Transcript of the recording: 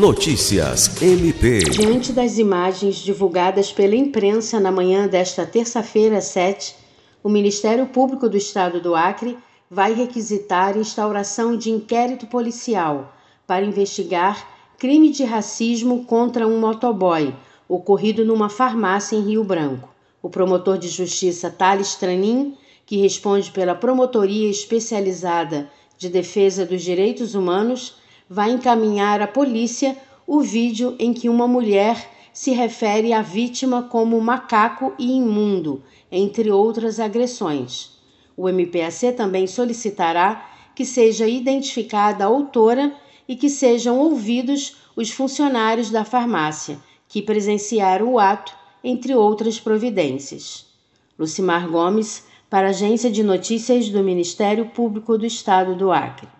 Notícias MP. Diante das imagens divulgadas pela imprensa na manhã desta terça-feira, 7, o Ministério Público do Estado do Acre vai requisitar instauração de inquérito policial para investigar crime de racismo contra um motoboy ocorrido numa farmácia em Rio Branco. O promotor de justiça Thales Tranin, que responde pela Promotoria Especializada de Defesa dos Direitos Humanos, vai encaminhar à polícia o vídeo em que uma mulher se refere à vítima como macaco e imundo, entre outras agressões. O MPAC também solicitará que seja identificada a autora e que sejam ouvidos os funcionários da farmácia que presenciaram o ato, entre outras providências. Lucimar Gomes, para a Agência de Notícias do Ministério Público do Estado do Acre.